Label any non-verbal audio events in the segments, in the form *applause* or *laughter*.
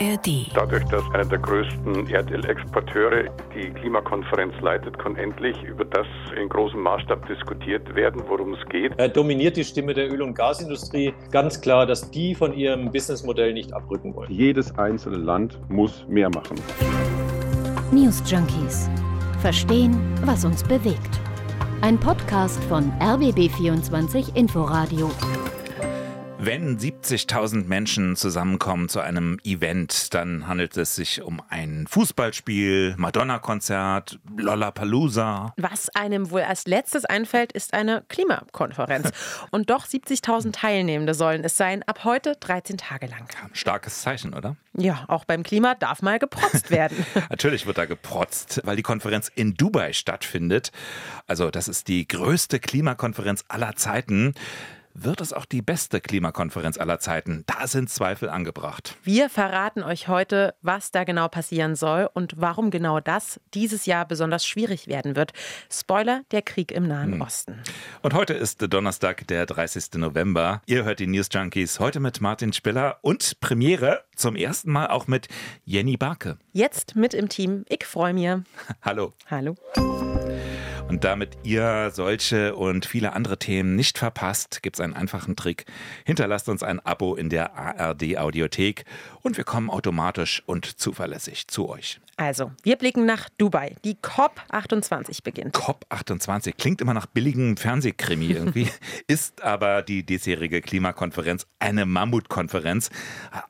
ARD. Dadurch, dass einer der größten Erdölexporteure die Klimakonferenz leitet, kann endlich über das in großem Maßstab diskutiert werden, worum es geht. Er dominiert die Stimme der Öl- und Gasindustrie. Ganz klar, dass die von ihrem Businessmodell nicht abrücken wollen. Jedes einzelne Land muss mehr machen. News Junkies. Verstehen, was uns bewegt. Ein Podcast von RBB24 Inforadio. Wenn 70.000 Menschen zusammenkommen zu einem Event, dann handelt es sich um ein Fußballspiel, Madonna-Konzert, Lollapalooza. Was einem wohl als letztes einfällt, ist eine Klimakonferenz. *laughs* Und doch 70.000 Teilnehmende sollen es sein, ab heute 13 Tage lang. Starkes Zeichen, oder? Ja, auch beim Klima darf mal geprotzt werden. *laughs* Natürlich wird da geprotzt, weil die Konferenz in Dubai stattfindet. Also das ist die größte Klimakonferenz aller Zeiten. Wird es auch die beste Klimakonferenz aller Zeiten? Da sind Zweifel angebracht. Wir verraten euch heute, was da genau passieren soll und warum genau das dieses Jahr besonders schwierig werden wird. Spoiler, der Krieg im Nahen hm. Osten. Und heute ist Donnerstag, der 30. November. Ihr hört die News Junkies heute mit Martin Spiller und Premiere zum ersten Mal auch mit Jenny Barke. Jetzt mit im Team. Ich freue mich. Hallo. Hallo. Und damit ihr solche und viele andere Themen nicht verpasst, gibt es einen einfachen Trick. Hinterlasst uns ein Abo in der ARD Audiothek und wir kommen automatisch und zuverlässig zu euch. Also, wir blicken nach Dubai. Die COP28 beginnt. COP28 klingt immer nach billigem Fernsehkrimi *laughs* irgendwie, ist aber die diesjährige Klimakonferenz eine Mammutkonferenz.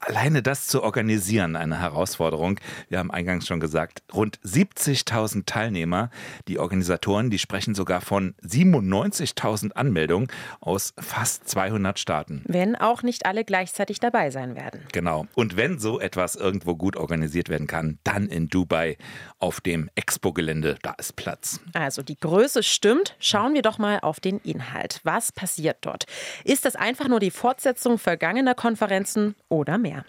Alleine das zu organisieren, eine Herausforderung. Wir haben eingangs schon gesagt, rund 70.000 Teilnehmer. Die Organisatoren, die sprechen sogar von 97.000 Anmeldungen aus fast 200 Staaten. Wenn auch nicht alle gleichzeitig dabei sein werden. Genau. Und wenn so etwas irgendwo gut organisiert werden kann, dann in Dubai. Dubai auf dem Expo-Gelände. Da ist Platz. Also die Größe stimmt. Schauen wir doch mal auf den Inhalt. Was passiert dort? Ist das einfach nur die Fortsetzung vergangener Konferenzen oder mehr?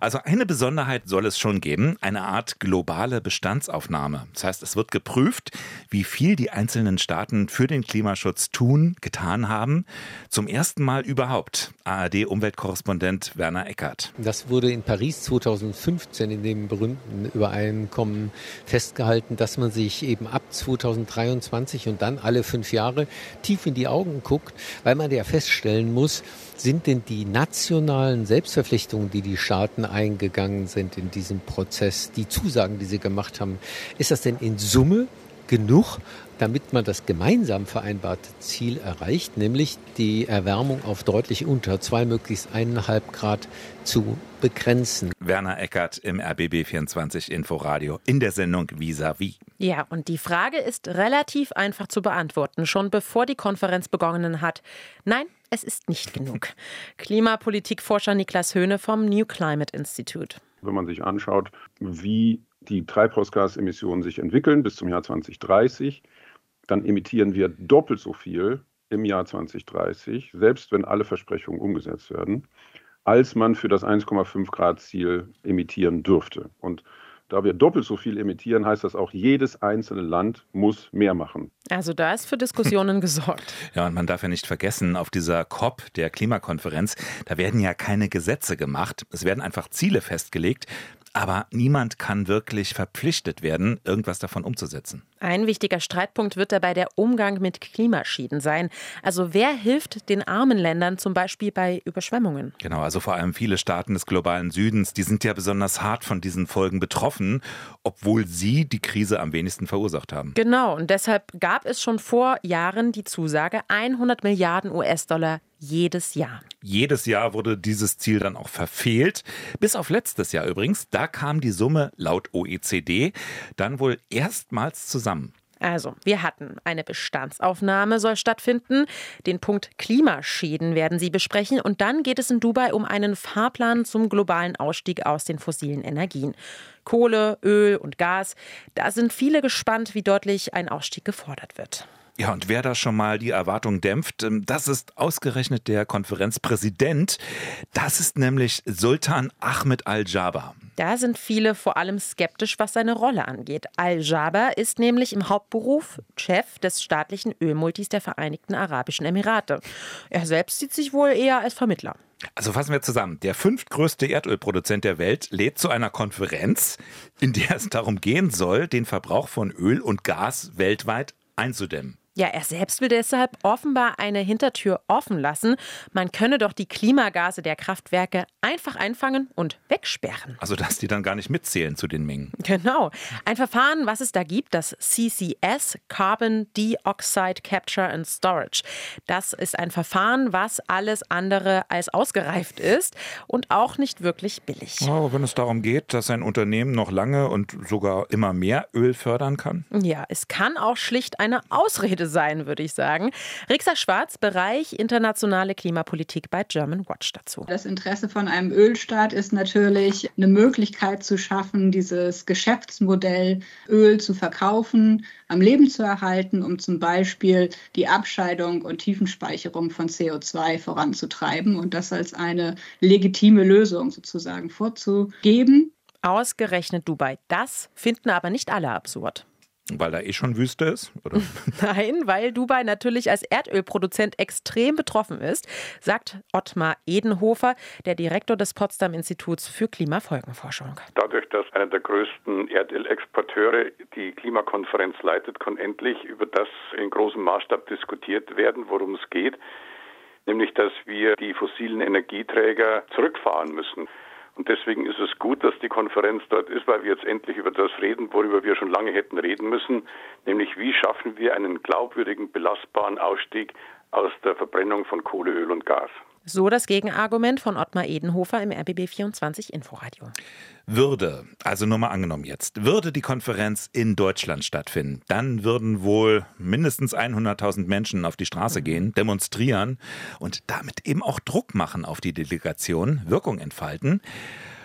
Also eine Besonderheit soll es schon geben, eine Art globale Bestandsaufnahme. Das heißt, es wird geprüft, wie viel die einzelnen Staaten für den Klimaschutz tun, getan haben. Zum ersten Mal überhaupt. ARD-Umweltkorrespondent Werner Eckert. Das wurde in Paris 2015 in dem berühmten Übereinkommen festgehalten, dass man sich eben ab 2023 und dann alle fünf Jahre tief in die Augen guckt, weil man ja feststellen muss, sind denn die nationalen Selbstverpflichtungen, die die Staaten eingegangen sind in diesem Prozess, die Zusagen, die sie gemacht haben, ist das denn in Summe genug, damit man das gemeinsam vereinbarte Ziel erreicht, nämlich die Erwärmung auf deutlich unter zwei, möglichst eineinhalb Grad zu begrenzen. Werner Eckert im RBB 24 Inforadio in der Sendung Vis-a-vis. Ja, und die Frage ist relativ einfach zu beantworten, schon bevor die Konferenz begonnen hat. Nein, es ist nicht genug. Klimapolitikforscher Niklas Höhne vom New Climate Institute. Wenn man sich anschaut, wie die Treibhausgasemissionen sich entwickeln bis zum Jahr 2030, dann emittieren wir doppelt so viel im Jahr 2030, selbst wenn alle Versprechungen umgesetzt werden, als man für das 1,5 Grad Ziel emittieren dürfte. Und da wir doppelt so viel emittieren, heißt das auch, jedes einzelne Land muss mehr machen. Also da ist für Diskussionen *laughs* gesorgt. Ja, und man darf ja nicht vergessen, auf dieser COP, der Klimakonferenz, da werden ja keine Gesetze gemacht. Es werden einfach Ziele festgelegt. Aber niemand kann wirklich verpflichtet werden, irgendwas davon umzusetzen. Ein wichtiger Streitpunkt wird dabei der Umgang mit Klimaschäden sein. Also wer hilft den armen Ländern zum Beispiel bei Überschwemmungen? Genau, also vor allem viele Staaten des globalen Südens, die sind ja besonders hart von diesen Folgen betroffen, obwohl sie die Krise am wenigsten verursacht haben. Genau, und deshalb gab es schon vor Jahren die Zusage, 100 Milliarden US-Dollar jedes Jahr. Jedes Jahr wurde dieses Ziel dann auch verfehlt. Bis auf letztes Jahr übrigens. Da kam die Summe laut OECD dann wohl erstmals zusammen. Also, wir hatten eine Bestandsaufnahme soll stattfinden. Den Punkt Klimaschäden werden Sie besprechen. Und dann geht es in Dubai um einen Fahrplan zum globalen Ausstieg aus den fossilen Energien. Kohle, Öl und Gas. Da sind viele gespannt, wie deutlich ein Ausstieg gefordert wird. Ja, und wer da schon mal die Erwartung dämpft, ähm, das ist ausgerechnet der Konferenzpräsident. Das ist nämlich Sultan Ahmed Al-Jaber. Da sind viele vor allem skeptisch, was seine Rolle angeht. Al-Jaber ist nämlich im Hauptberuf Chef des staatlichen Ölmultis der Vereinigten Arabischen Emirate. Er selbst sieht sich wohl eher als Vermittler. Also fassen wir zusammen. Der fünftgrößte Erdölproduzent der Welt lädt zu einer Konferenz, in der es darum gehen soll, den Verbrauch von Öl und Gas weltweit einzudämmen. Ja, er selbst will deshalb offenbar eine Hintertür offen lassen. Man könne doch die Klimagase der Kraftwerke einfach einfangen und wegsperren. Also, dass die dann gar nicht mitzählen zu den Mengen. Genau. Ein Verfahren, was es da gibt, das CCS, Carbon Dioxide Capture and Storage. Das ist ein Verfahren, was alles andere als ausgereift ist und auch nicht wirklich billig. Aber wenn es darum geht, dass ein Unternehmen noch lange und sogar immer mehr Öl fördern kann? Ja, es kann auch schlicht eine Ausrede Rede sein, würde ich sagen. Rixa Schwarz, Bereich internationale Klimapolitik bei German Watch dazu. Das Interesse von einem Ölstaat ist natürlich, eine Möglichkeit zu schaffen, dieses Geschäftsmodell Öl zu verkaufen, am Leben zu erhalten, um zum Beispiel die Abscheidung und Tiefenspeicherung von CO2 voranzutreiben und das als eine legitime Lösung sozusagen vorzugeben. Ausgerechnet Dubai. Das finden aber nicht alle absurd. Weil da eh schon Wüste ist? Oder? *laughs* Nein, weil Dubai natürlich als Erdölproduzent extrem betroffen ist, sagt Ottmar Edenhofer, der Direktor des Potsdam Instituts für Klimafolgenforschung. Dadurch, dass einer der größten Erdölexporteure die Klimakonferenz leitet, kann endlich über das in großem Maßstab diskutiert werden, worum es geht, nämlich dass wir die fossilen Energieträger zurückfahren müssen. Und deswegen ist es gut, dass die Konferenz dort ist, weil wir jetzt endlich über das reden, worüber wir schon lange hätten reden müssen, nämlich wie schaffen wir einen glaubwürdigen, belastbaren Ausstieg aus der Verbrennung von Kohle, Öl und Gas. So das Gegenargument von Ottmar Edenhofer im RBB24 Inforadio. Würde, also nur mal angenommen jetzt, würde die Konferenz in Deutschland stattfinden, dann würden wohl mindestens 100.000 Menschen auf die Straße mhm. gehen, demonstrieren und damit eben auch Druck machen auf die Delegation, Wirkung entfalten.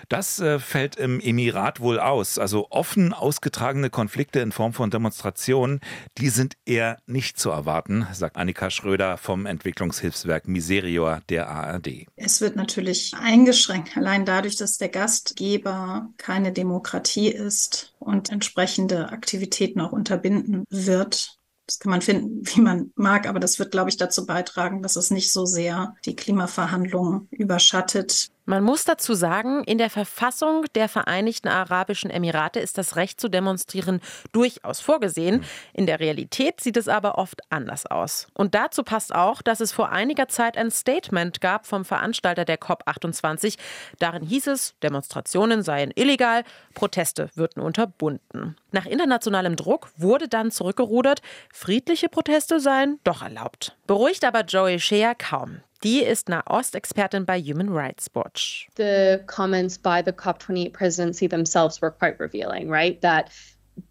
Das äh, fällt im Emirat wohl aus. Also offen ausgetragene Konflikte in Form von Demonstrationen, die sind eher nicht zu erwarten, sagt Annika Schröder vom Entwicklungshilfswerk Miserior der ARD. Es wird natürlich eingeschränkt, allein dadurch, dass der Gastgeber keine Demokratie ist und entsprechende Aktivitäten auch unterbinden wird. Das kann man finden, wie man mag, aber das wird, glaube ich, dazu beitragen, dass es nicht so sehr die Klimaverhandlungen überschattet. Man muss dazu sagen, in der Verfassung der Vereinigten Arabischen Emirate ist das Recht zu demonstrieren durchaus vorgesehen. In der Realität sieht es aber oft anders aus. Und dazu passt auch, dass es vor einiger Zeit ein Statement gab vom Veranstalter der COP28. Darin hieß es, Demonstrationen seien illegal, Proteste würden unterbunden. Nach internationalem Druck wurde dann zurückgerudert, friedliche Proteste seien doch erlaubt. Beruhigt aber Joey Shea kaum. Die ist Nahost-Expertin bei Human Rights Watch. The comments by the COP28 presidency themselves were quite revealing, right? That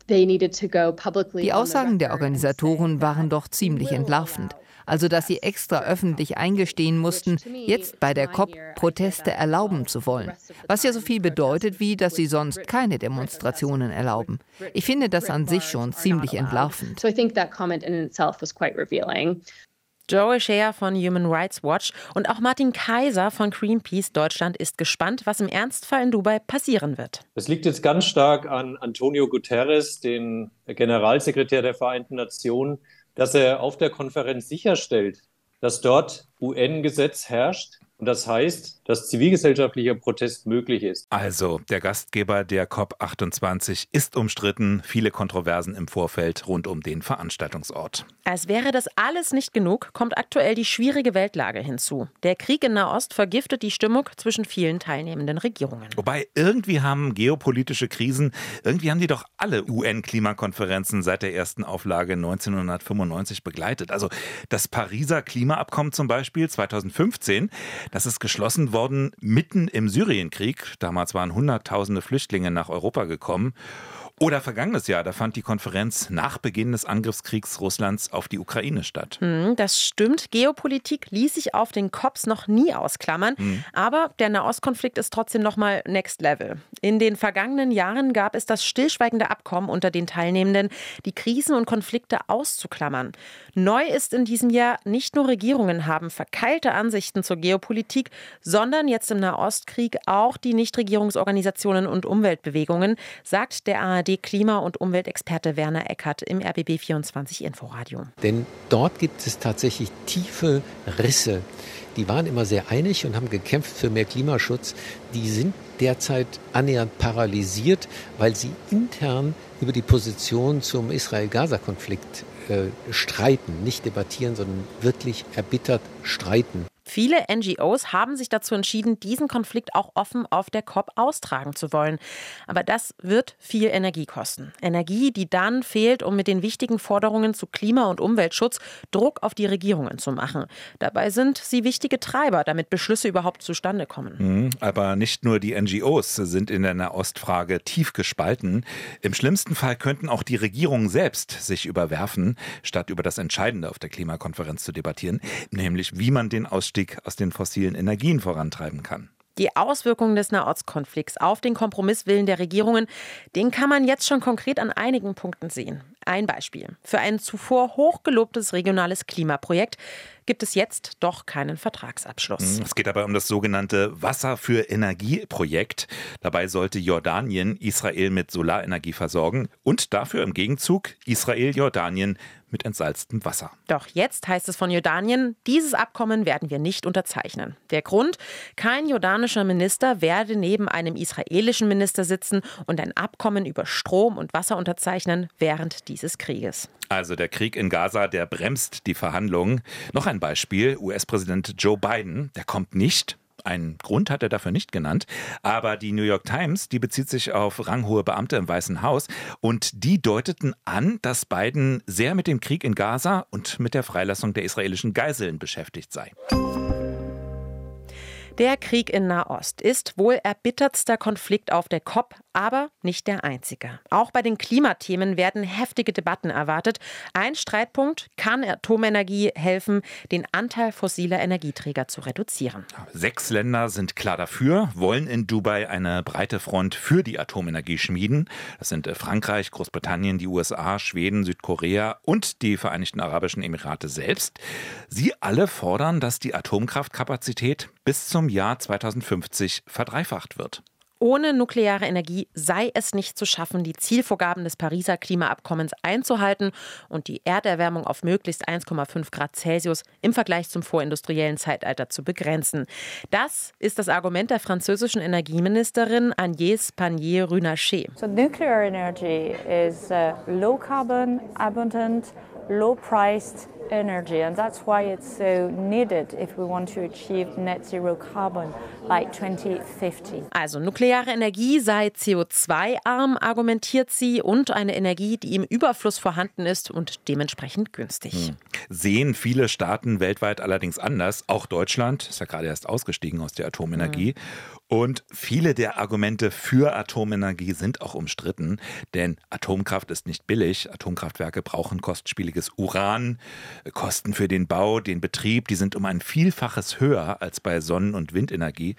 die Aussagen der Organisatoren waren doch ziemlich entlarvend. Also, dass sie extra öffentlich eingestehen mussten, jetzt bei der COP Proteste erlauben zu wollen. Was ja so viel bedeutet, wie dass sie sonst keine Demonstrationen erlauben. Ich finde das an sich schon ziemlich entlarvend. Joel Scheer von Human Rights Watch und auch Martin Kaiser von Greenpeace Deutschland ist gespannt, was im Ernstfall in Dubai passieren wird. Es liegt jetzt ganz stark an Antonio Guterres, den Generalsekretär der Vereinten Nationen, dass er auf der Konferenz sicherstellt, dass dort UN-Gesetz herrscht, und das heißt, dass zivilgesellschaftlicher Protest möglich ist. Also, der Gastgeber der COP28 ist umstritten, viele Kontroversen im Vorfeld rund um den Veranstaltungsort. Als wäre das alles nicht genug, kommt aktuell die schwierige Weltlage hinzu. Der Krieg in Nahost vergiftet die Stimmung zwischen vielen teilnehmenden Regierungen. Wobei irgendwie haben geopolitische Krisen, irgendwie haben die doch alle UN-Klimakonferenzen seit der ersten Auflage 1995 begleitet. Also das Pariser Klimaabkommen zum Beispiel 2015, das ist geschlossen worden mitten im Syrienkrieg. Damals waren Hunderttausende Flüchtlinge nach Europa gekommen. Oder vergangenes Jahr, da fand die Konferenz nach Beginn des Angriffskriegs Russlands auf die Ukraine statt. Hm, das stimmt. Geopolitik ließ sich auf den COPs noch nie ausklammern. Mhm. Aber der Nahostkonflikt ist trotzdem nochmal Next Level. In den vergangenen Jahren gab es das stillschweigende Abkommen unter den Teilnehmenden, die Krisen und Konflikte auszuklammern. Neu ist in diesem Jahr, nicht nur Regierungen haben verkeilte Ansichten zur Geopolitik, sondern jetzt im Nahostkrieg auch die Nichtregierungsorganisationen und Umweltbewegungen, sagt der ARD ARD-Klima- und Umweltexperte Werner Eckert im RBB24 Inforadio. Denn dort gibt es tatsächlich tiefe Risse. Die waren immer sehr einig und haben gekämpft für mehr Klimaschutz. Die sind derzeit annähernd paralysiert, weil sie intern über die Position zum Israel-Gaza-Konflikt äh, streiten, nicht debattieren, sondern wirklich erbittert streiten. Viele NGOs haben sich dazu entschieden, diesen Konflikt auch offen auf der COP austragen zu wollen. Aber das wird viel Energie kosten. Energie, die dann fehlt, um mit den wichtigen Forderungen zu Klima- und Umweltschutz Druck auf die Regierungen zu machen. Dabei sind sie wichtige Treiber, damit Beschlüsse überhaupt zustande kommen. Mhm, aber nicht nur die NGOs sind in der Nahostfrage tief gespalten. Im schlimmsten Fall könnten auch die Regierungen selbst sich überwerfen, statt über das Entscheidende auf der Klimakonferenz zu debattieren, nämlich wie man den Ausstieg Ausstieg aus den fossilen Energien vorantreiben kann. Die Auswirkungen des Nahostkonflikts auf den Kompromisswillen der Regierungen, den kann man jetzt schon konkret an einigen Punkten sehen. Ein Beispiel. Für ein zuvor hochgelobtes regionales Klimaprojekt gibt es jetzt doch keinen Vertragsabschluss. Es geht dabei um das sogenannte Wasser für Energie-Projekt. Dabei sollte Jordanien Israel mit Solarenergie versorgen und dafür im Gegenzug Israel Jordanien mit entsalztem Wasser. Doch jetzt heißt es von Jordanien, dieses Abkommen werden wir nicht unterzeichnen. Der Grund, kein jordanischer Minister werde neben einem israelischen Minister sitzen und ein Abkommen über Strom und Wasser unterzeichnen während dieses Krieges. Also der Krieg in Gaza, der bremst die Verhandlungen. Noch ein Beispiel, US-Präsident Joe Biden, der kommt nicht einen Grund hat er dafür nicht genannt, aber die New York Times, die bezieht sich auf ranghohe Beamte im Weißen Haus und die deuteten an, dass Biden sehr mit dem Krieg in Gaza und mit der Freilassung der israelischen Geiseln beschäftigt sei. Der Krieg in Nahost ist wohl erbittertster Konflikt auf der COP, aber nicht der einzige. Auch bei den Klimathemen werden heftige Debatten erwartet. Ein Streitpunkt, kann Atomenergie helfen, den Anteil fossiler Energieträger zu reduzieren? Sechs Länder sind klar dafür, wollen in Dubai eine breite Front für die Atomenergie schmieden. Das sind äh, Frankreich, Großbritannien, die USA, Schweden, Südkorea und die Vereinigten Arabischen Emirate selbst. Sie alle fordern, dass die Atomkraftkapazität bis zum Jahr 2050 verdreifacht wird. Ohne nukleare Energie sei es nicht zu schaffen, die Zielvorgaben des Pariser Klimaabkommens einzuhalten und die Erderwärmung auf möglichst 1,5 Grad Celsius im Vergleich zum vorindustriellen Zeitalter zu begrenzen. Das ist das Argument der französischen Energieministerin Agnès Pannier-Runacher. So nuclear energy is uh, low carbon, abundant, low priced energy and that's why it's so needed if we want to achieve net zero carbon by 2050. Also nukleare Energie sei CO2-arm, argumentiert sie, und eine Energie, die im Überfluss vorhanden ist und dementsprechend günstig. Hm. Sehen viele Staaten weltweit allerdings anders. Auch Deutschland ist ja gerade erst ausgestiegen aus der Atomenergie. Hm. Und viele der Argumente für Atomenergie sind auch umstritten, denn Atomkraft ist nicht billig. Atomkraftwerke brauchen kostspieliges Uran. Kosten für den Bau, den Betrieb, die sind um ein Vielfaches höher als bei Sonnen- und Windenergie.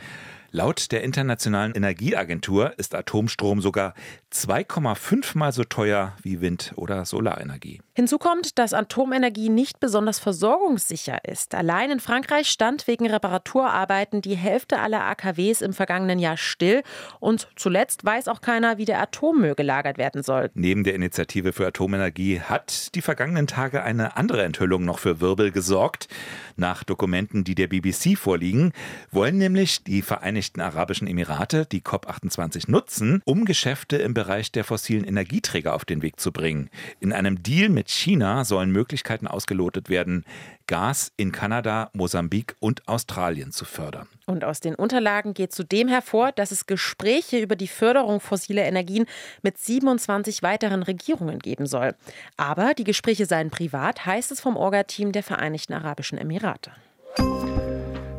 Laut der Internationalen Energieagentur ist Atomstrom sogar 2,5 mal so teuer wie Wind- oder Solarenergie. Hinzu kommt, dass Atomenergie nicht besonders versorgungssicher ist. Allein in Frankreich stand wegen Reparaturarbeiten die Hälfte aller AKWs im vergangenen Jahr still. Und zuletzt weiß auch keiner, wie der Atommüll gelagert werden soll. Neben der Initiative für Atomenergie hat die vergangenen Tage eine andere Enthüllung noch für Wirbel gesorgt. Nach Dokumenten, die der BBC vorliegen, wollen nämlich die Vereinigten Vereinigten Arabischen Emirate die COP28 nutzen, um Geschäfte im Bereich der fossilen Energieträger auf den Weg zu bringen. In einem Deal mit China sollen Möglichkeiten ausgelotet werden, Gas in Kanada, Mosambik und Australien zu fördern. Und aus den Unterlagen geht zudem hervor, dass es Gespräche über die Förderung fossiler Energien mit 27 weiteren Regierungen geben soll. Aber die Gespräche seien privat, heißt es vom Orga-Team der Vereinigten Arabischen Emirate.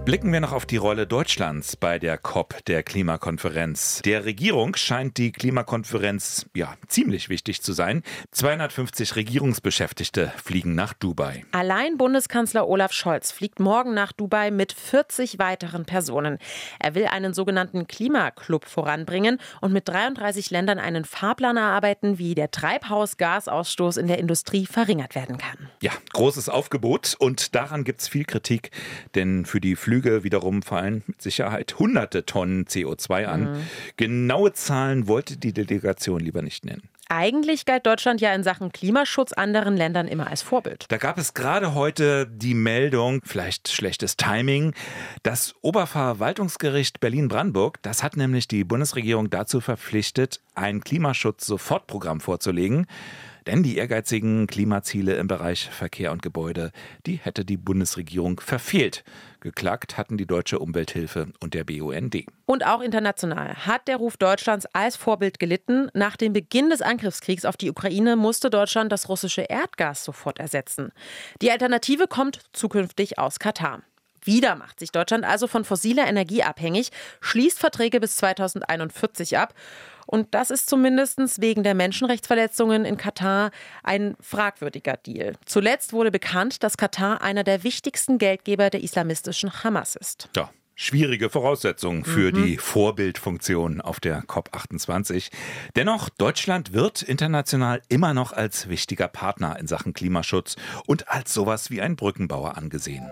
Blicken wir noch auf die Rolle Deutschlands bei der COP, der Klimakonferenz. Der Regierung scheint die Klimakonferenz ja ziemlich wichtig zu sein. 250 Regierungsbeschäftigte fliegen nach Dubai. Allein Bundeskanzler Olaf Scholz fliegt morgen nach Dubai mit 40 weiteren Personen. Er will einen sogenannten Klimaclub voranbringen und mit 33 Ländern einen Fahrplan erarbeiten, wie der Treibhausgasausstoß in der Industrie verringert werden kann. Ja, großes Aufgebot und daran gibt es viel Kritik, denn für die Flüge Flüge wiederum fallen mit Sicherheit hunderte Tonnen CO2 an. Mhm. Genaue Zahlen wollte die Delegation lieber nicht nennen. Eigentlich galt Deutschland ja in Sachen Klimaschutz anderen Ländern immer als Vorbild. Da gab es gerade heute die Meldung, vielleicht schlechtes Timing, das Oberverwaltungsgericht Berlin-Brandenburg, das hat nämlich die Bundesregierung dazu verpflichtet, ein Klimaschutz-Sofortprogramm vorzulegen. Denn die ehrgeizigen Klimaziele im Bereich Verkehr und Gebäude, die hätte die Bundesregierung verfehlt. Geklagt hatten die Deutsche Umwelthilfe und der BUND. Und auch international hat der Ruf Deutschlands als Vorbild gelitten. Nach dem Beginn des Angriffskriegs auf die Ukraine musste Deutschland das russische Erdgas sofort ersetzen. Die Alternative kommt zukünftig aus Katar. Wieder macht sich Deutschland also von fossiler Energie abhängig, schließt Verträge bis 2041 ab und das ist zumindest wegen der Menschenrechtsverletzungen in Katar ein fragwürdiger Deal. Zuletzt wurde bekannt, dass Katar einer der wichtigsten Geldgeber der islamistischen Hamas ist. Ja, schwierige Voraussetzungen für mhm. die Vorbildfunktion auf der COP28. Dennoch, Deutschland wird international immer noch als wichtiger Partner in Sachen Klimaschutz und als sowas wie ein Brückenbauer angesehen.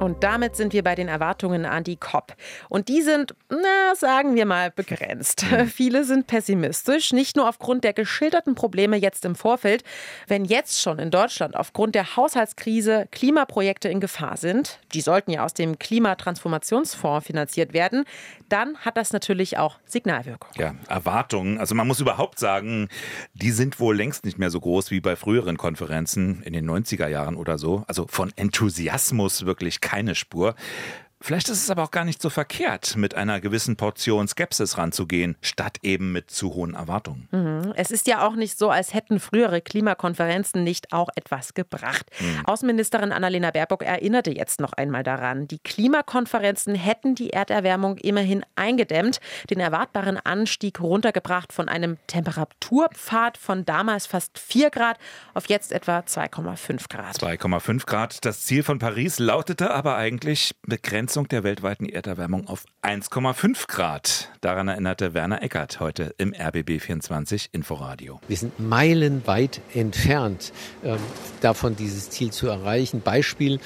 Und damit sind wir bei den Erwartungen an die COP. Und die sind, na, sagen wir mal, begrenzt. Mhm. *laughs* Viele sind pessimistisch, nicht nur aufgrund der geschilderten Probleme jetzt im Vorfeld. Wenn jetzt schon in Deutschland aufgrund der Haushaltskrise Klimaprojekte in Gefahr sind, die sollten ja aus dem Klimatransformationsfonds finanziert werden, dann hat das natürlich auch Signalwirkung. Ja, Erwartungen. Also man muss überhaupt sagen, die sind wohl längst nicht mehr so groß wie bei früheren Konferenzen in den 90er Jahren oder so. Also von Enthusiasmus wirklich keine Spur. Vielleicht ist es aber auch gar nicht so verkehrt, mit einer gewissen Portion Skepsis ranzugehen, statt eben mit zu hohen Erwartungen. Mhm. Es ist ja auch nicht so, als hätten frühere Klimakonferenzen nicht auch etwas gebracht. Mhm. Außenministerin Annalena Baerbock erinnerte jetzt noch einmal daran, die Klimakonferenzen hätten die Erderwärmung immerhin eingedämmt, den erwartbaren Anstieg runtergebracht von einem Temperaturpfad von damals fast 4 Grad auf jetzt etwa 2,5 Grad. 2,5 Grad. Das Ziel von Paris lautete aber eigentlich begrenzt Begrenzung der weltweiten Erderwärmung auf 1,5 Grad. Daran erinnerte Werner Eckert heute im RBB24 Inforadio. Wir sind meilenweit entfernt äh, davon, dieses Ziel zu erreichen. Beispiel,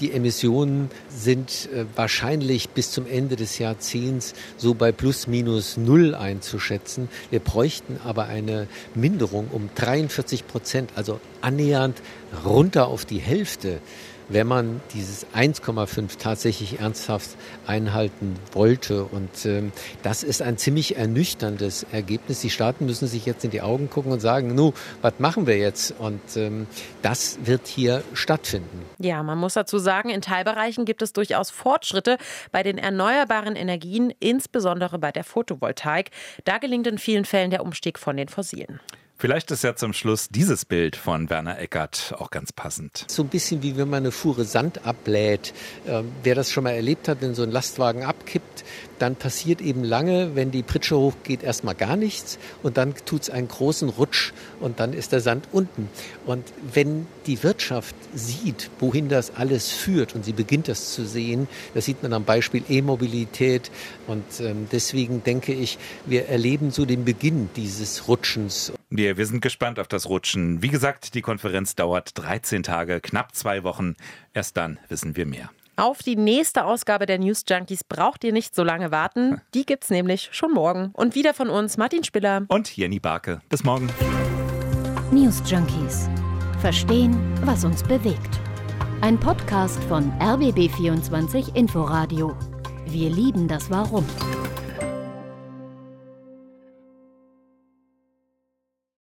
die Emissionen sind äh, wahrscheinlich bis zum Ende des Jahrzehnts so bei plus minus null einzuschätzen. Wir bräuchten aber eine Minderung um 43 Prozent, also annähernd runter auf die Hälfte wenn man dieses 1,5 tatsächlich ernsthaft einhalten wollte. Und ähm, das ist ein ziemlich ernüchterndes Ergebnis. Die Staaten müssen sich jetzt in die Augen gucken und sagen, nu, was machen wir jetzt? Und ähm, das wird hier stattfinden. Ja, man muss dazu sagen, in Teilbereichen gibt es durchaus Fortschritte bei den erneuerbaren Energien, insbesondere bei der Photovoltaik. Da gelingt in vielen Fällen der Umstieg von den fossilen. Vielleicht ist ja zum Schluss dieses Bild von Werner Eckert auch ganz passend. So ein bisschen wie wenn man eine Fuhre Sand ablädt. Ähm, wer das schon mal erlebt hat, wenn so ein Lastwagen abkippt, dann passiert eben lange, wenn die Pritsche hochgeht, erstmal gar nichts und dann tut es einen großen Rutsch und dann ist der Sand unten. Und wenn die Wirtschaft sieht, wohin das alles führt und sie beginnt das zu sehen, das sieht man am Beispiel E-Mobilität und ähm, deswegen denke ich, wir erleben so den Beginn dieses Rutschens. Wir, wir sind gespannt auf das Rutschen. Wie gesagt, die Konferenz dauert 13 Tage, knapp zwei Wochen. Erst dann wissen wir mehr. Auf die nächste Ausgabe der News Junkies braucht ihr nicht so lange warten. Die gibt's nämlich schon morgen. Und wieder von uns Martin Spiller und Jenny Barke. Bis morgen. News Junkies. Verstehen, was uns bewegt. Ein Podcast von RBB24 Inforadio. Wir lieben das Warum.